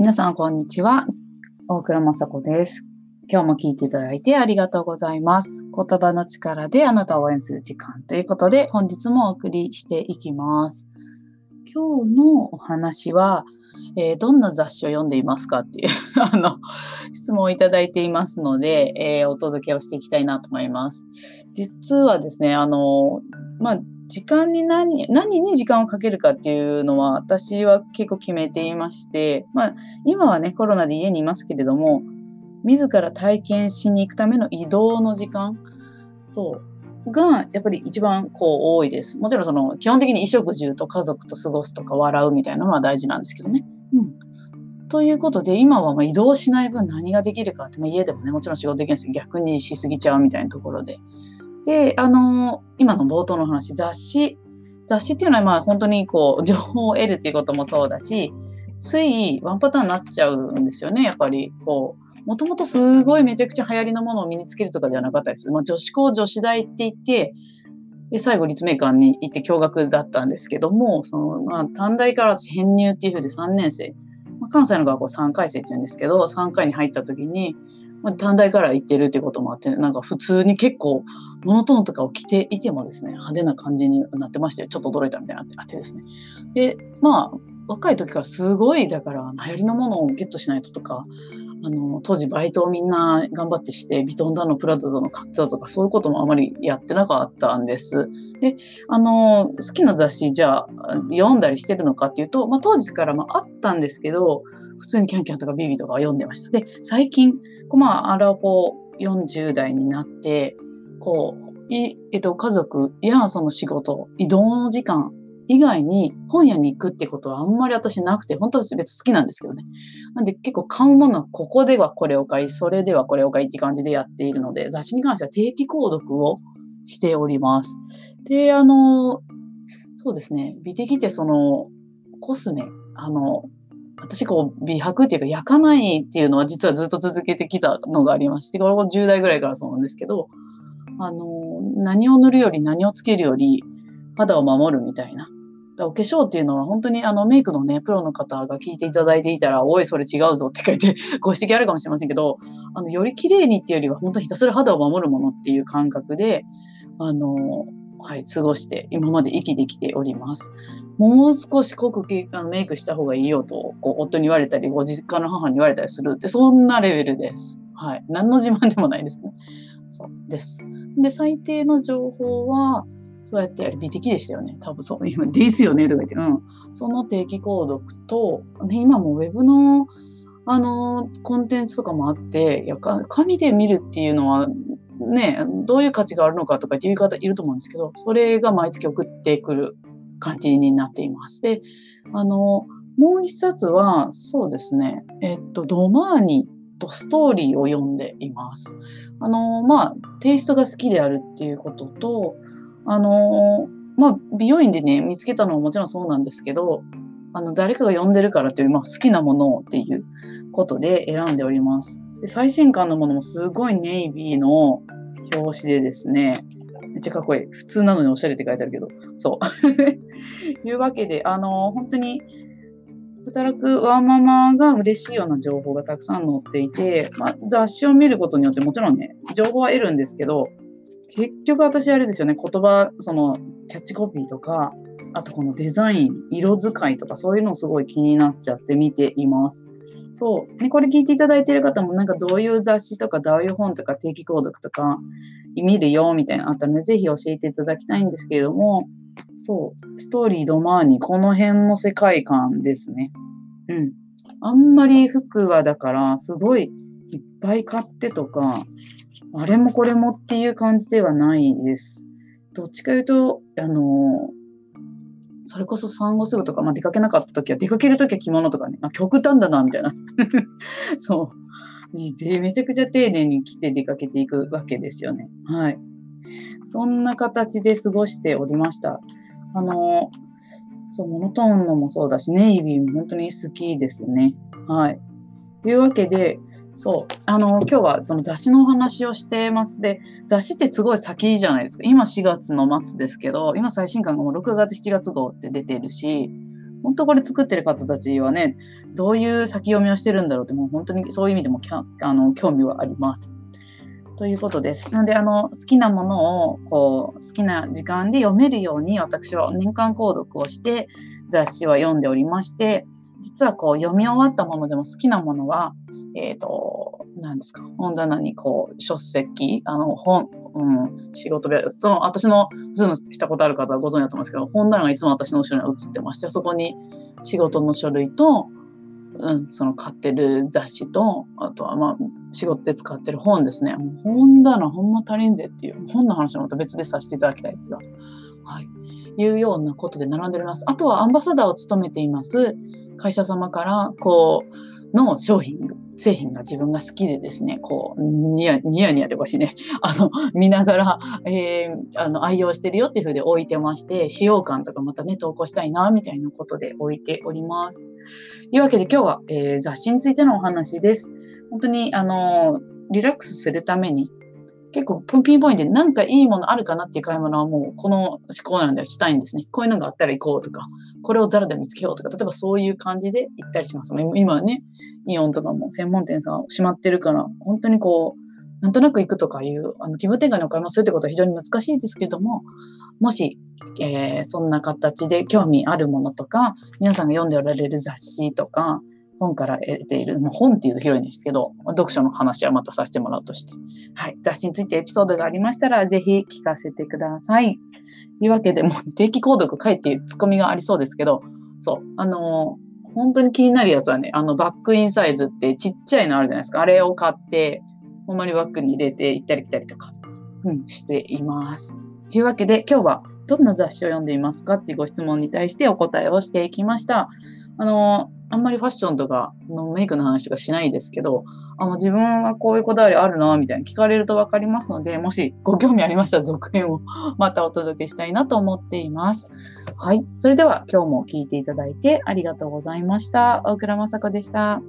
皆さん、こんにちは。大倉雅子です。今日も聞いていただいてありがとうございます。言葉の力であなたを応援する時間ということで、本日もお送りしていきます。今日のお話は、えーどんな雑誌を読んでいますかっていう あの質問をいただいていますので、えーお届けをしていきたいなと思います。実はですね、あの、まあ、時間に何、何に時間をかけるかっていうのは私は結構決めていまして、まあ、今はね、コロナで家にいますけれども、自ら体験しに行くための移動の時間、そう、がやっぱり一番こう多いです。もちろんその基本的に衣食住と家族と過ごすとか笑うみたいなのは大事なんですけどね。うん。ということで今はま移動しない分何ができるかって、まあ、家でもねもちろん仕事できるんですけど逆にしすぎちゃうみたいなところで。で、あの今の冒頭の話雑誌雑誌っていうのはまあ本当にこう情報を得るっていうこともそうだしついワンパターンになっちゃうんですよねやっぱりこう。もともとすごいめちゃくちゃ流行りのものを身につけるとかではなかったです。まあ、女子校女子大って言ってで最後立命館に行って驚愕だったんですけどもその、まあ、短大から私編入っていうふうで3年生、まあ、関西の学校3回生って言うんですけど3回に入った時に、まあ、短大から行ってるってこともあってなんか普通に結構モノトーンとかを着ていてもですね派手な感じになってましてちょっと驚いたみたいなあってですねでまあ若い時からすごいだから流行りのものをゲットしないととかあの当時バイトをみんな頑張ってしてビトンだのプラダだの買ってたとかそういうこともあまりやってなかったんです。であの好きな雑誌じゃあ読んだりしてるのかっていうと、まあ、当時からまああったんですけど普通にキャンキャンとかビビとか読んでました。で最近こうまあアラフォー40代になってこうい、えっと、家族やその仕事移動の時間以外に本屋に行くってことはあんまり私なくて、本当は別に好きなんですけどね。なんで結構買うものはここではこれを買い、それではこれを買いって感じでやっているので、雑誌に関しては定期購読をしております。で、あの、そうですね、美的ってそのコスメ、あの、私こう美白っていうか焼かないっていうのは実はずっと続けてきたのがありまして、これも10代ぐらいからそうなんですけど、あの、何を塗るより何をつけるより肌を守るみたいな。だお化粧っていうのは本当にあのメイクのね、プロの方が聞いていただいていたら、おい、それ違うぞって書いて ご指摘あるかもしれませんけど、あの、より綺麗にっていうよりは本当ひたすら肌を守るものっていう感覚で、あの、はい、過ごして今まで生きてきております。もう少し濃くあのメイクした方がいいよと、こう夫に言われたり、ご実家の母に言われたりするって、そんなレベルです。はい。何の自慢でもないですね。そうです。で、最低の情報は、そうやってやる美的でしたよね。多分そう。今、ですよねとか言って。うん。その定期購読と、ね、今もウェブの、あの、コンテンツとかもあって、いや、か紙で見るっていうのは、ね、どういう価値があるのかとかっていう方いると思うんですけど、それが毎月送ってくる感じになっています。で、あの、もう一冊は、そうですね、えっと、ドマーニとストーリーを読んでいます。あの、まあ、テイストが好きであるっていうことと、あのまあ、美容院でね、見つけたのももちろんそうなんですけど、あの、誰かが読んでるからっていう、まあ、好きなものっていうことで選んでおります。で、最新刊のものもすごいネイビーの表紙でですね、めっちゃかっこいい。普通なのにおしゃれって書いてあるけど、そう。いうわけで、あの、本当に、働くワーママが嬉しいような情報がたくさん載っていて、まあ、雑誌を見ることによってもちろんね、情報は得るんですけど、結局私あれですよね、言葉、そのキャッチコピーとか、あとこのデザイン、色使いとかそういうのすごい気になっちゃって見ています。そう。ね、これ聞いていただいている方もなんかどういう雑誌とかどういう本とか定期購読とか見るよみたいなのあったらね、ぜひ教えていただきたいんですけれども、そう。ストーリードマーニ、この辺の世界観ですね。うん。あんまり服はだからすごいいっぱい買ってとか、あれもこれもっていう感じではないです。どっちかいうと、あの、それこそ産後すぐとか、まあ、出かけなかった時は、出かける時は着物とかね、あ極端だな、みたいな。そう。めちゃくちゃ丁寧に着て出かけていくわけですよね。はい。そんな形で過ごしておりました。あの、そう、モノトーンのもそうだし、ネイビーも本当に好きですね。はい。というわけで、そう。あの、今日はその雑誌のお話をしてます。で、雑誌ってすごい先じゃないですか。今4月の末ですけど、今最新刊がもう6月、7月号って出てるし、本当これ作ってる方たちはね、どういう先読みをしてるんだろうって、もう本当にそういう意味でもあの興味はあります。ということです。なので、あの、好きなものを、こう、好きな時間で読めるように、私は年間購読をして、雑誌は読んでおりまして、実はこう、読み終わったものでも好きなものは、えっ、ー、と、何ですか、本棚にこう、書籍、あの、本、うん、仕事で、その私のズームしたことある方はご存知だと思うんですけど、本棚がいつも私の後ろに映ってまして、そこに仕事の書類と、うん、その買ってる雑誌と、あとはまあ、仕事で使ってる本ですね。本棚ほんま足りんぜっていう、本の話もまた別でさせていただきたいですが、はい。いうようなことで並んでおります。あとはアンバサダーを務めています会社様から、こう、の商品製品が自分が好きでですね、こう、ニヤニヤニヤっておかしいね、あの、見ながら、えー、あの、愛用してるよっていうふうで置いてまして、使用感とかまたね、投稿したいな、みたいなことで置いております。というわけで今日は、えー、雑誌についてのお話です。本当に、あの、リラックスするために、結構ピンポイントでなんかいいものあるかなっていう買い物はもうこの思考なんでしたいんですね。こういうのがあったら行こうとか、これをザラで見つけようとか、例えばそういう感じで行ったりします。今ね、イオンとかも専門店さん閉まってるから、本当にこう、なんとなく行くとかいう、あの気分転換にお買い物するってことは非常に難しいですけども、もし、えー、そんな形で興味あるものとか、皆さんが読んでおられる雑誌とか、本から得ている、もう本っていうと広いんですけど、読書の話はまたさせてもらうとして、はい、雑誌についてエピソードがありましたら、ぜひ聞かせてください。というわけで、もう 定期購読書いてツッコミがありそうですけど、そう、あのー、本当に気になるやつはね、あのバックインサイズってちっちゃいのあるじゃないですか。あれを買って、ほんまにバッグに入れて行ったり来たりとか、うん、しています。というわけで、今日はどんな雑誌を読んでいますかっていうご質問に対してお答えをしていきました。あのあんまりファッションとかのメイクの話とかしないですけど、あの自分はこういうこだわりあるな、みたいな聞かれると分かりますので、もしご興味ありましたら続編を またお届けしたいなと思っています。はい。それでは今日も聞いていただいてありがとうございました。大倉雅子でした。